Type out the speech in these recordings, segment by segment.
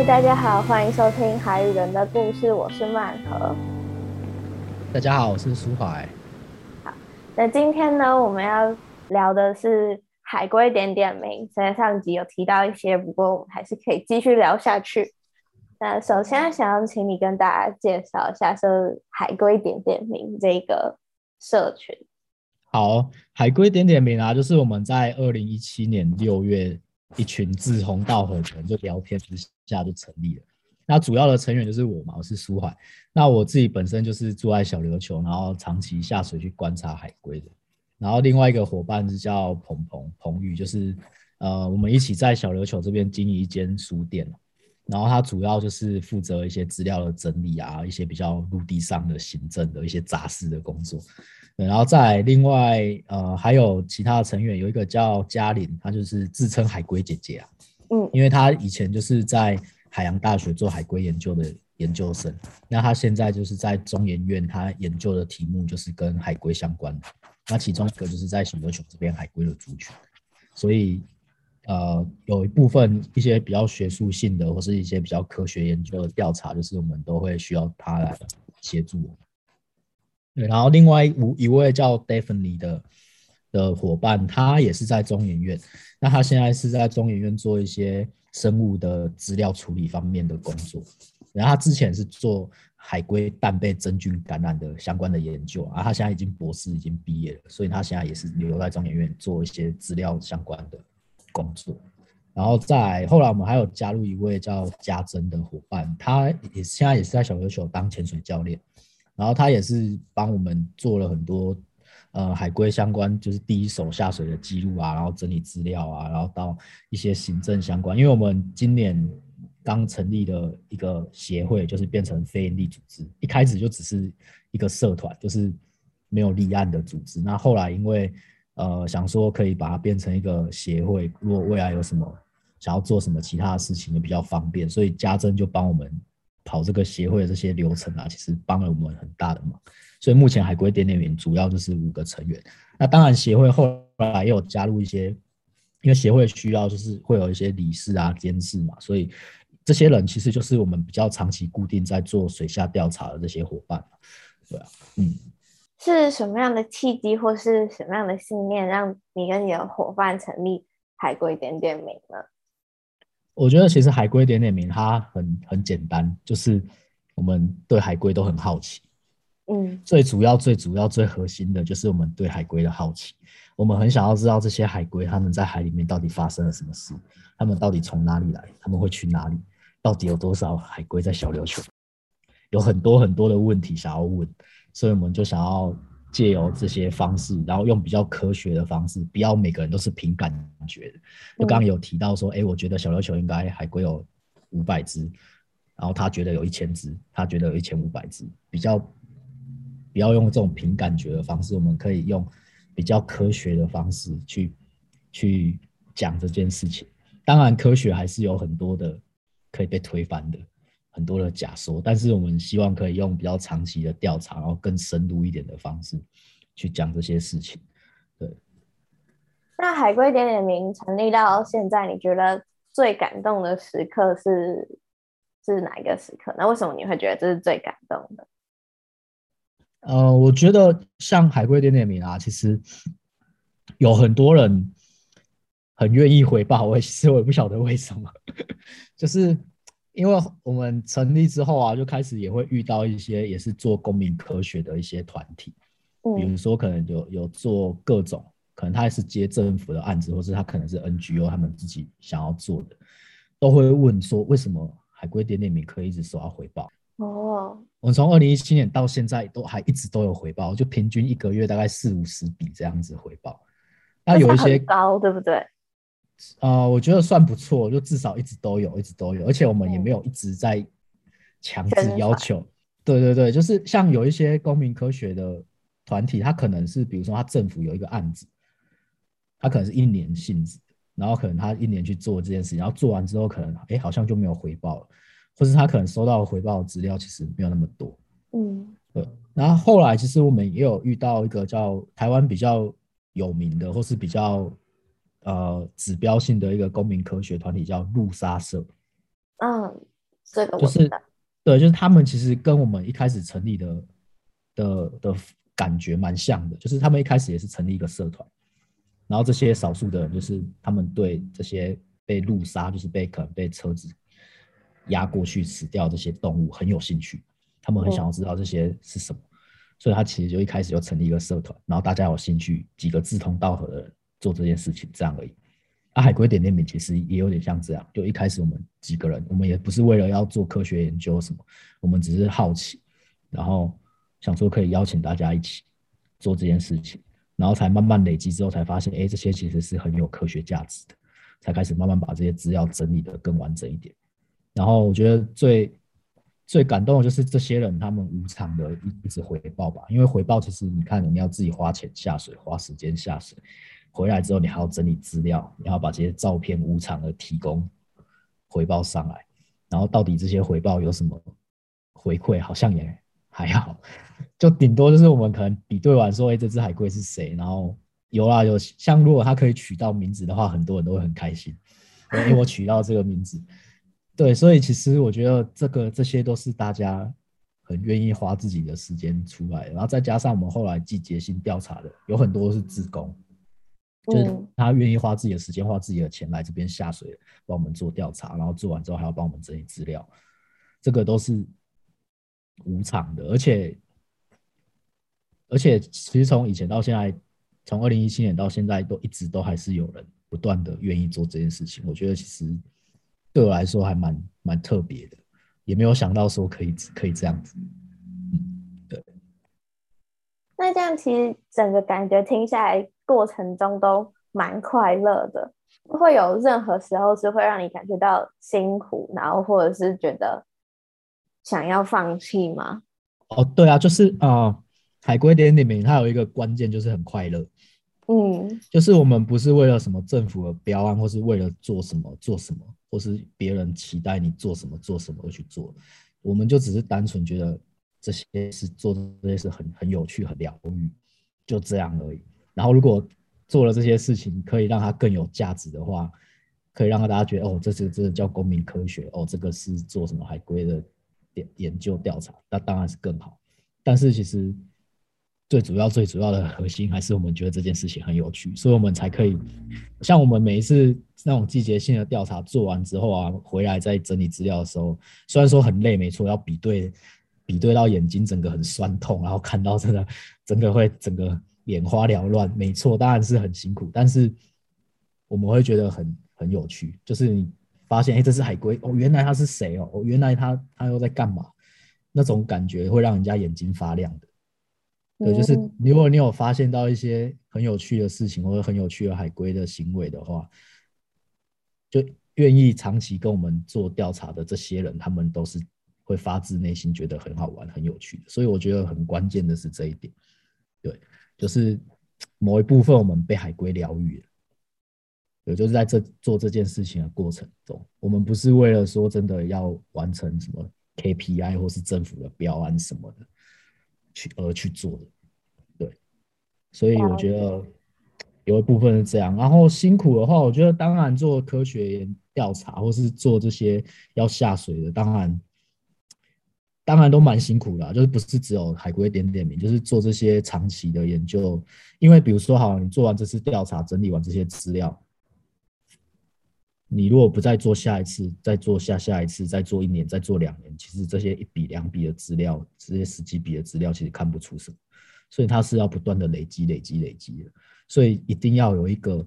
嗨，大家好，欢迎收听海与人的故事，我是曼和。大家好，我是苏怀。好，那今天呢，我们要聊的是海龟点点名。虽然上集有提到一些，不过我们还是可以继续聊下去。那首先想要请你跟大家介绍一下，是海龟点点名这个社群。好，海龟点点名啊，就是我们在二零一七年六月，一群志同道合的人就聊天之下就成立了。那主要的成员就是我嘛，我是苏海。那我自己本身就是住在小琉球，然后长期下水去观察海龟的。然后另外一个伙伴是叫鹏鹏鹏宇，就是呃，我们一起在小琉球这边经营一间书店。然后他主要就是负责一些资料的整理啊，一些比较陆地上的行政的一些杂事的工作。然后再另外呃还有其他的成员，有一个叫嘉玲，她就是自称海龟姐姐啊。嗯，因为她以前就是在海洋大学做海龟研究的研究生，那她现在就是在中研院，她研究的题目就是跟海龟相关的。那其中一个就是在小琉球这边海龟的族群，所以。呃，有一部分一些比较学术性的，或是一些比较科学研究的调查，就是我们都会需要他来协助。对，然后另外一一位叫 Daphne 的的伙伴，他也是在中研院，那他现在是在中研院做一些生物的资料处理方面的工作。然后他之前是做海龟蛋被真菌感染的相关的研究，啊，他现在已经博士已经毕业了，所以他现在也是留在中研院做一些资料相关的。工作，然后在后来我们还有加入一位叫嘉珍的伙伴，他也现在也是在小琉球当潜水教练，然后他也是帮我们做了很多呃海龟相关，就是第一手下水的记录啊，然后整理资料啊，然后到一些行政相关，因为我们今年刚成立的一个协会，就是变成非营利组织，一开始就只是一个社团，就是没有立案的组织，那后来因为呃，想说可以把它变成一个协会，如果未来有什么想要做什么其他的事情，也比较方便。所以家珍就帮我们跑这个协会的这些流程啊，其实帮了我们很大的忙。所以目前海龟点点名主要就是五个成员。那当然协会后来也有加入一些，因为协会需要就是会有一些理事啊、监事嘛，所以这些人其实就是我们比较长期固定在做水下调查的这些伙伴。对啊，嗯。是什么样的契机，或是什么样的信念，让你跟你的伙伴成立海龟点点名呢？我觉得其实海龟点点名它很很简单，就是我们对海龟都很好奇。嗯，最主要、最主要、最核心的就是我们对海龟的好奇。我们很想要知道这些海龟他们在海里面到底发生了什么事，他们到底从哪里来，他们会去哪里，到底有多少海龟在小琉球？有很多很多的问题想要问。所以我们就想要借由这些方式，然后用比较科学的方式，不要每个人都是凭感觉的。就刚刚有提到说，哎，我觉得小琉球应该海龟有五百只，然后他觉得有一千只，他觉得有一千五百只，比较不要用这种凭感觉的方式，我们可以用比较科学的方式去去讲这件事情。当然，科学还是有很多的可以被推翻的。很多的假说，但是我们希望可以用比较长期的调查，然后更深入一点的方式去讲这些事情。对。那海龟点点名成立到现在，你觉得最感动的时刻是是哪一个时刻？那为什么你会觉得这是最感动的？呃，我觉得像海龟点点名啊，其实有很多人很愿意回报我，其实我也不晓得为什么，就是。因为我们成立之后啊，就开始也会遇到一些也是做公民科学的一些团体，比如说可能有有做各种，可能他是接政府的案子，或是他可能是 NGO 他们自己想要做的，都会问说为什么海龟点点名可以一直收到回报？哦，我们从二零一七年到现在都还一直都有回报，就平均一个月大概四五十笔这样子回报。那有一些高，对不对？呃，我觉得算不错，就至少一直都有，一直都有，而且我们也没有一直在强制要求。对对对，就是像有一些公民科学的团体，他可能是比如说他政府有一个案子，他可能是一年性质，然后可能他一年去做这件事情，然后做完之后可能哎好像就没有回报了，或是他可能收到回报的资料其实没有那么多。嗯，对。然后后来其实我们也有遇到一个叫台湾比较有名的，或是比较。呃，指标性的一个公民科学团体叫路沙社。嗯，这个就是对，就是他们其实跟我们一开始成立的的的感觉蛮像的，就是他们一开始也是成立一个社团，然后这些少数的人就是他们对这些被路杀，就是被可能被车子压过去死掉这些动物很有兴趣，他们很想要知道这些是什么，所以他其实就一开始就成立一个社团，然后大家有兴趣，几个志同道合的人做这件事情，这样而已。啊，海龟点点名其实也有点像这样，就一开始我们几个人，我们也不是为了要做科学研究什么，我们只是好奇，然后想说可以邀请大家一起做这件事情，然后才慢慢累积之后才发现，哎，这些其实是很有科学价值的，才开始慢慢把这些资料整理的更完整一点。然后我觉得最最感动的就是这些人他们无偿的一直回报吧，因为回报其实你看你要自己花钱下水，花时间下水。回来之后，你还要整理资料，你要把这些照片无偿的提供回报上来，然后到底这些回报有什么回馈？好像也还好，就顶多就是我们可能比对完说，哎，这只海龟是谁？然后有啊有，像如果它可以取到名字的话，很多人都会很开心，因为我取到这个名字。对，所以其实我觉得这个这些都是大家很愿意花自己的时间出来，然后再加上我们后来季节性调查的，有很多是自工。就是他愿意花自己的时间、花自己的钱来这边下水，帮我们做调查，然后做完之后还要帮我们整理资料，这个都是无偿的。而且，而且其实从以前到现在，从二零一七年到现在，都一直都还是有人不断的愿意做这件事情。我觉得其实对我来说还蛮蛮特别的，也没有想到说可以可以这样子。这样其实整个感觉听下来。过程中都蛮快乐的，会有任何时候是会让你感觉到辛苦，然后或者是觉得想要放弃吗？哦，对啊，就是啊，海龟点里面它有一个关键就是很快乐，嗯，就是我们不是为了什么政府的标案，或是为了做什么做什么，或是别人期待你做什么做什么而去做，我们就只是单纯觉得这些是做这些是很很有趣、很疗愈，就这样而已。然后，如果做了这些事情，可以让它更有价值的话，可以让大家觉得哦，这是这叫公民科学哦，这个是做什么海龟的研研究调查，那当然是更好。但是其实最主要、最主要的核心还是我们觉得这件事情很有趣，所以我们才可以像我们每一次那种季节性的调查做完之后啊，回来再整理资料的时候，虽然说很累，没错，要比对比对到眼睛整个很酸痛，然后看到真的整个会整个。眼花缭乱，没错，当然是很辛苦，但是我们会觉得很很有趣，就是你发现，哎，这是海龟哦，原来它是谁哦，哦，原来它它又在干嘛？那种感觉会让人家眼睛发亮的。对，就是如果你有发现到一些很有趣的事情，或者很有趣的海龟的行为的话，就愿意长期跟我们做调查的这些人，他们都是会发自内心觉得很好玩、很有趣的。所以我觉得很关键的是这一点，对。就是某一部分我们被海龟疗愈了，也就是在这做这件事情的过程中，我们不是为了说真的要完成什么 KPI 或是政府的标案什么的去而去做的，对，所以我觉得有一部分是这样。然后辛苦的话，我觉得当然做科学调查或是做这些要下水的，当然。当然都蛮辛苦的，就是不是只有海龟点点名，就是做这些长期的研究。因为比如说，好，你做完这次调查，整理完这些资料，你如果不再做下一次，再做下下一次，再做一年，再做两年，其实这些一笔两笔的资料，这些十几笔的资料，其实看不出什么。所以它是要不断的累积、累积、累积的。所以一定要有一个，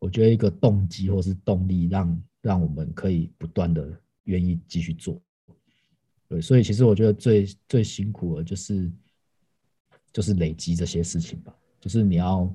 我觉得一个动机或是动力，让让我们可以不断的愿意继续做。对，所以其实我觉得最最辛苦的，就是就是累积这些事情吧。就是你要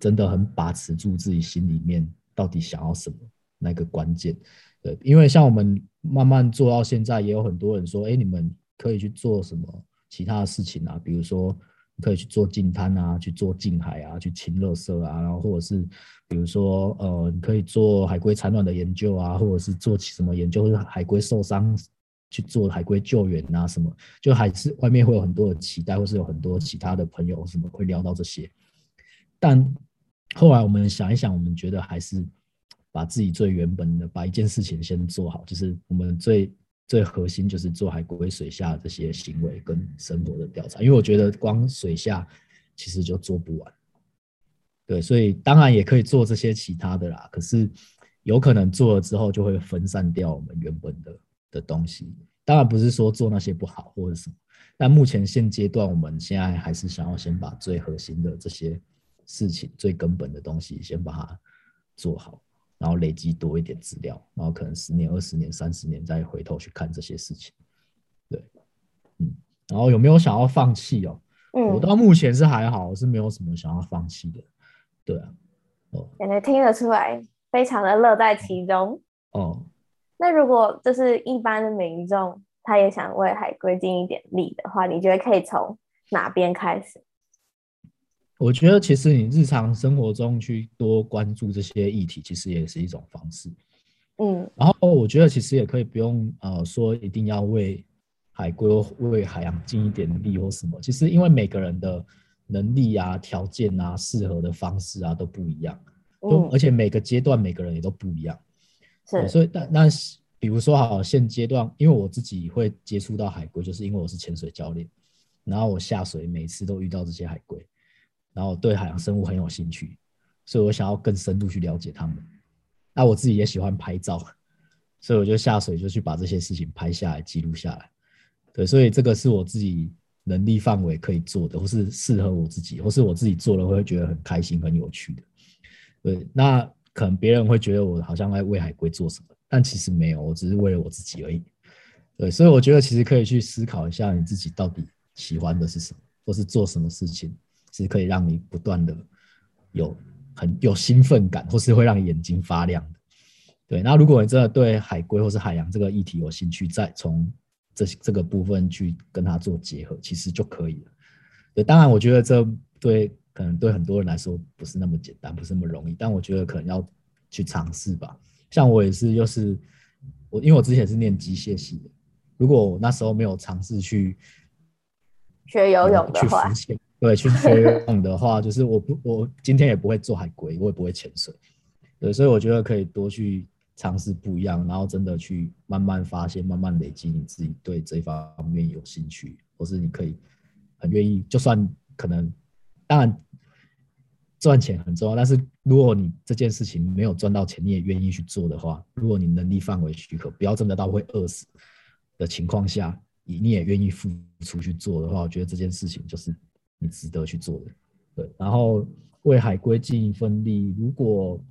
真的很把持住自己心里面到底想要什么那个关键。对，因为像我们慢慢做到现在，也有很多人说，哎，你们可以去做什么其他的事情啊？比如说，可以去做净滩啊，去做近海啊，去清垃圾啊，然后或者是比如说，呃，你可以做海龟产卵的研究啊，或者是做什么研究，或者海龟受伤。去做海龟救援啊，什么就还是外面会有很多的期待，或是有很多其他的朋友什么会聊到这些。但后来我们想一想，我们觉得还是把自己最原本的，把一件事情先做好，就是我们最最核心就是做海龟水下这些行为跟生活的调查，因为我觉得光水下其实就做不完。对，所以当然也可以做这些其他的啦，可是有可能做了之后就会分散掉我们原本的的东西。当然不是说做那些不好或者什么，但目前现阶段我们现在还是想要先把最核心的这些事情、最根本的东西先把它做好。然后累积多一点资料，然后可能十年、二十年、三十年再回头去看这些事情，对，嗯，然后有没有想要放弃哦？嗯，我到目前是还好，是没有什么想要放弃的，对啊，哦，感觉听得出来，非常的乐在其中。哦，那如果就是一般的民众，他也想为海龟尽一点力的话，你觉得可以从哪边开始？我觉得其实你日常生活中去多关注这些议题，其实也是一种方式。嗯，然后我觉得其实也可以不用呃说一定要为海龟为海洋尽一点力或什么。其实因为每个人的能力啊、条件啊、适合的方式啊都不一样，嗯，而且每个阶段每个人也都不一样。是，所以那那比如说好现阶段，因为我自己会接触到海龟，就是因为我是潜水教练，然后我下水每次都遇到这些海龟。然后对海洋生物很有兴趣，所以我想要更深入去了解它们。那我自己也喜欢拍照，所以我就下水就去把这些事情拍下来记录下来。对，所以这个是我自己能力范围可以做的，或是适合我自己，或是我自己做了会觉得很开心、很有趣的。对，那可能别人会觉得我好像在为海龟做什么，但其实没有，我只是为了我自己而已。对，所以我觉得其实可以去思考一下你自己到底喜欢的是什么，或是做什么事情。是可以让你不断的有很有兴奋感，或是会让眼睛发亮的。对，那如果你真的对海龟或是海洋这个议题有兴趣，再从这这个部分去跟它做结合，其实就可以了。对，当然我觉得这对可能对很多人来说不是那么简单，不是那么容易，但我觉得可能要去尝试吧。像我也是，就是我，因为我之前是念机械系的，如果我那时候没有尝试去学游泳的话。对，去学游泳的话，就是我不，我今天也不会做海龟，我也不会潜水。对，所以我觉得可以多去尝试不一样，然后真的去慢慢发现，慢慢累积你自己对这方面有兴趣，或是你可以很愿意，就算可能，当然赚钱很重要，但是如果你这件事情没有赚到钱，你也愿意去做的话，如果你能力范围许可，不要真的到会饿死的情况下，你你也愿意付出去做的话，我觉得这件事情就是。你值得去做的，对，然后为海龟尽一份力。如果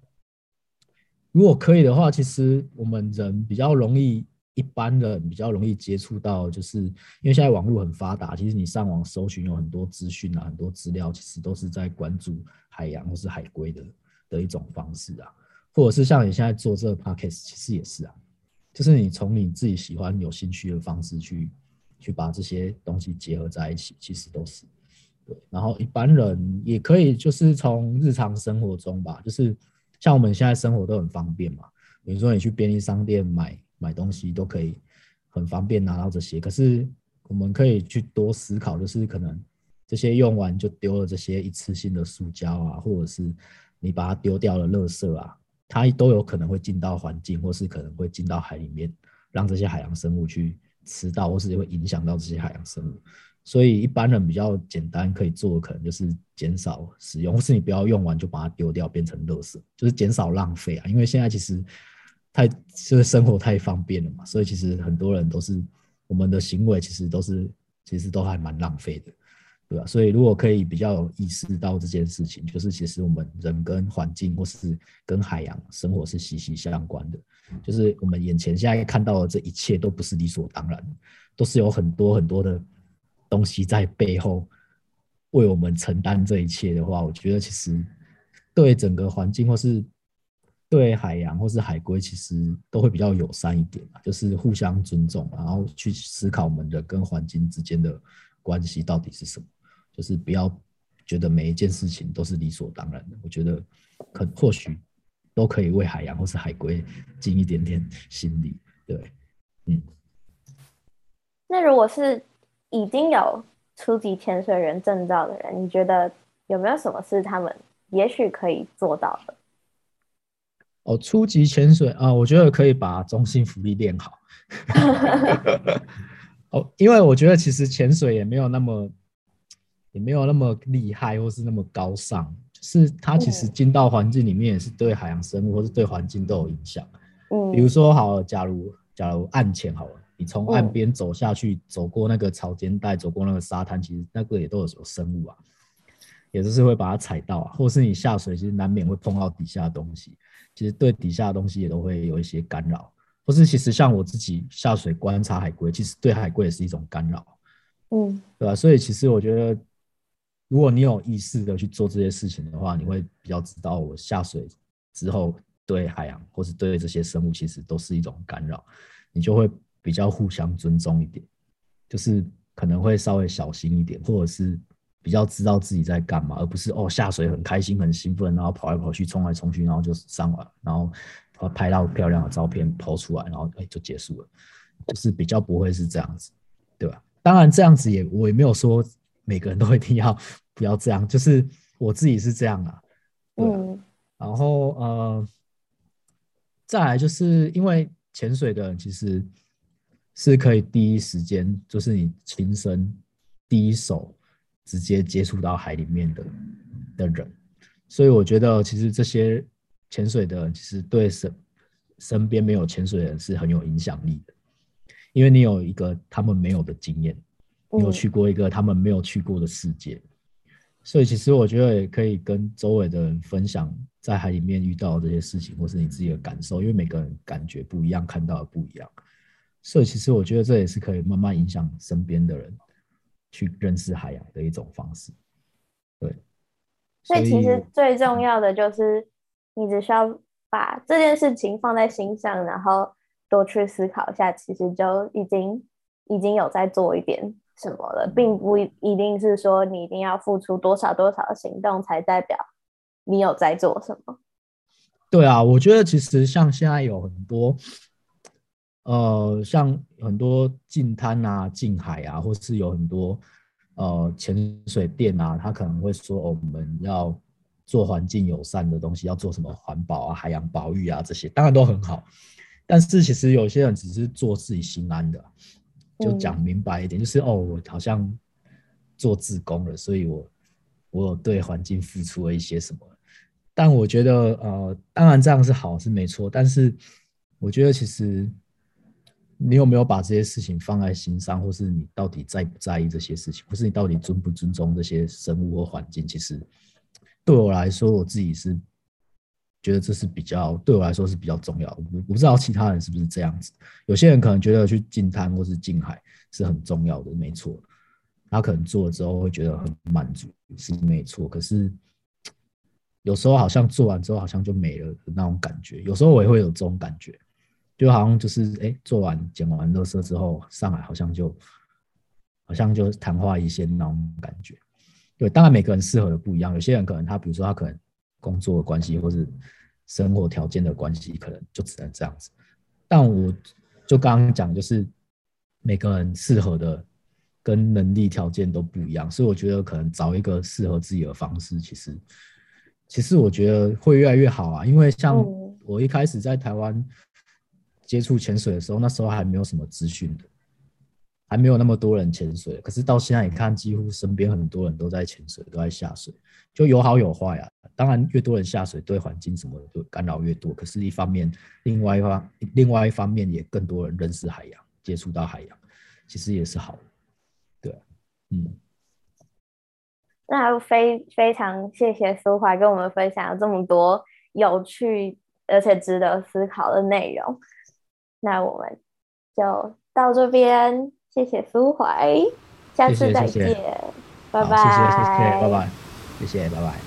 如果可以的话，其实我们人比较容易，一般人比较容易接触到，就是因为现在网络很发达，其实你上网搜寻有很多资讯啊，很多资料，其实都是在关注海洋或是海龟的的一种方式啊，或者是像你现在做这个 podcast，其实也是啊，就是你从你自己喜欢、有兴趣的方式去去把这些东西结合在一起，其实都是。对，然后一般人也可以，就是从日常生活中吧，就是像我们现在生活都很方便嘛，比如说你去便利商店买买东西都可以很方便拿到这些。可是我们可以去多思考，就是可能这些用完就丢了这些一次性的塑胶啊，或者是你把它丢掉了垃圾啊，它都有可能会进到环境，或是可能会进到海里面，让这些海洋生物去吃到，或是会影响到这些海洋生物。所以一般人比较简单可以做，可能就是减少使用，或是你不要用完就把它丢掉，变成垃圾，就是减少浪费啊。因为现在其实太就是生活太方便了嘛，所以其实很多人都是我们的行为其实都是其实都还蛮浪费的，对吧？所以如果可以比较有意识到这件事情，就是其实我们人跟环境或是跟海洋生活是息息相关的，就是我们眼前现在看到的这一切都不是理所当然，都是有很多很多的。东西在背后为我们承担这一切的话，我觉得其实对整个环境或是对海洋或是海龟，其实都会比较友善一点就是互相尊重，然后去思考我们人跟环境之间的关系到底是什么，就是不要觉得每一件事情都是理所当然的。我觉得可或许都可以为海洋或是海龟尽一点点心力。对，嗯。那如果是？已经有初级潜水员证照的人，你觉得有没有什么是他们也许可以做到的？哦，初级潜水啊，我觉得可以把中心浮力练好。哦，因为我觉得其实潜水也没有那么，也没有那么厉害，或是那么高尚。就是它其实进到环境里面，也是对海洋生物或是对环境都有影响。嗯，比如说，好，假如假如岸潜好了，你从岸边走下去，走过那个潮间带，走过那个沙滩，其实那个也都有有生物啊，也就是会把它踩到啊，或是你下水，其实难免会碰到底下的东西，其实对底下的东西也都会有一些干扰。或是其实像我自己下水观察海龟，其实对海龟也是一种干扰，嗯，对吧？所以其实我觉得，如果你有意识的去做这些事情的话，你会比较知道我下水之后对海洋或是对这些生物其实都是一种干扰，你就会比较互相尊重一点，就是可能会稍微小心一点，或者是比较知道自己在干嘛，而不是哦下水很开心很兴奋，然后跑来跑去冲来冲去，然后就上完，然后。拍到漂亮的照片抛出来，然后哎就结束了，就是比较不会是这样子，对吧？当然这样子也我也没有说每个人都一定要不要这样，就是我自己是这样啊，嗯。然后呃，再来就是因为潜水的人其实是可以第一时间，就是你亲身第一手直接接触到海里面的的人，所以我觉得其实这些。潜水的人其实对身身边没有潜水的人是很有影响力的，因为你有一个他们没有的经验，你有去过一个他们没有去过的世界，所以其实我觉得也可以跟周围的人分享在海里面遇到这些事情，或是你自己的感受，因为每个人感觉不一样，看到的不一样，所以其实我觉得这也是可以慢慢影响身边的人去认识海洋的一种方式。对，所以其实最重要的就是。你只需要把这件事情放在心上，然后多去思考一下，其实就已经已经有在做一点什么了，并不一定是说你一定要付出多少多少的行动才代表你有在做什么。对啊，我觉得其实像现在有很多，呃，像很多近滩啊、近海啊，或是有很多呃潜水店啊，他可能会说我们要。做环境友善的东西，要做什么环保啊、海洋保育啊，这些当然都很好。但是其实有些人只是做自己心安的，就讲明白一点，就是哦，我好像做自工了，所以我我对环境付出了一些什么。但我觉得呃，当然这样是好是没错，但是我觉得其实你有没有把这些事情放在心上，或是你到底在不在意这些事情，或是你到底尊不尊重这些生物或环境，其实。对我来说，我自己是觉得这是比较对我来说是比较重要。我不知道其他人是不是这样子。有些人可能觉得去近滩或是近海是很重要的，没错。他可能做了之后会觉得很满足，是没错。可是有时候好像做完之后好像就没了那种感觉。有时候我也会有这种感觉，就好像就是哎，做完捡完垃圾之后上来，好像就好像就昙花一现那种感觉。对，当然每个人适合的不一样。有些人可能他，比如说他可能工作的关系，或是生活条件的关系，可能就只能这样子。但我就刚刚讲，就是每个人适合的跟能力条件都不一样，所以我觉得可能找一个适合自己的方式，其实其实我觉得会越来越好啊。因为像我一开始在台湾接触潜水的时候，那时候还没有什么资讯的。还没有那么多人潜水，可是到现在你看，几乎身边很多人都在潜水，都在下水，就有好有坏啊。当然，越多人下水，对环境什么的就干扰越多。可是，一方面，另外一方，另外一方面也更多人认识海洋，接触到海洋，其实也是好的。对，嗯。那非非常谢谢苏怀跟我们分享了这么多有趣而且值得思考的内容。那我们就到这边。谢谢苏怀，下次再见，拜拜。谢谢谢谢，拜拜，谢谢，拜拜。